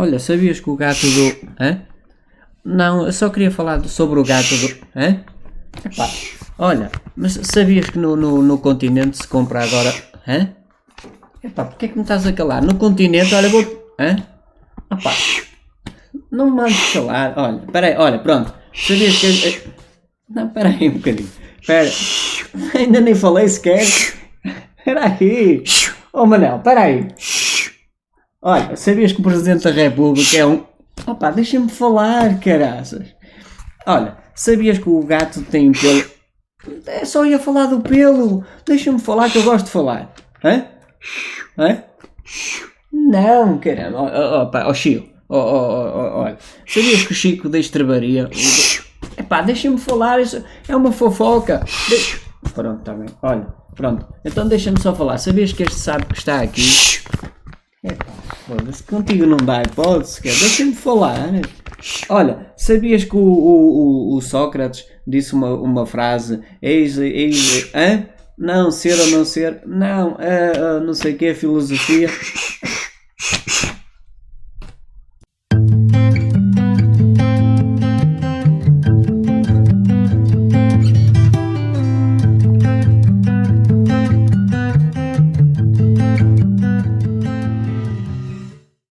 Olha, sabias que o gato do. Hã? Não, eu só queria falar sobre o gato do. Hã? Epá, olha, mas sabias que no, no, no continente se compra agora. Hã? Epá, porquê é que me estás a calar? No continente, olha, vou. Hã? Epá, não me mandes calar. Olha, peraí, olha, pronto. Sabias que. eh, Não, peraí um bocadinho. Espera. Ainda nem falei sequer. Espera aí. Oh Manel, espera aí. Olha, sabias que o Presidente da República é um. Opa, deixa-me falar, caraças. Olha, sabias que o gato tem pelo. É só ia falar do pelo. Deixa-me falar que eu gosto de falar. Hã? Hã? Não, caramba. Ó, ó, Chico. Olha. Sabias que o Chico da Estrebaria. Epá, deixa-me falar. Isso é uma fofoca. De... Pronto, está bem. Olha, pronto. Então deixa-me só falar. Sabias que este sabe que está aqui? Foda-se. Contigo não dá hipótese. Deixa-me falar. Olha, sabias que o, o, o, o Sócrates disse uma, uma frase? Eis, eis, hã? Não, ser ou não ser? Não, ah, ah, não sei o que, filosofia.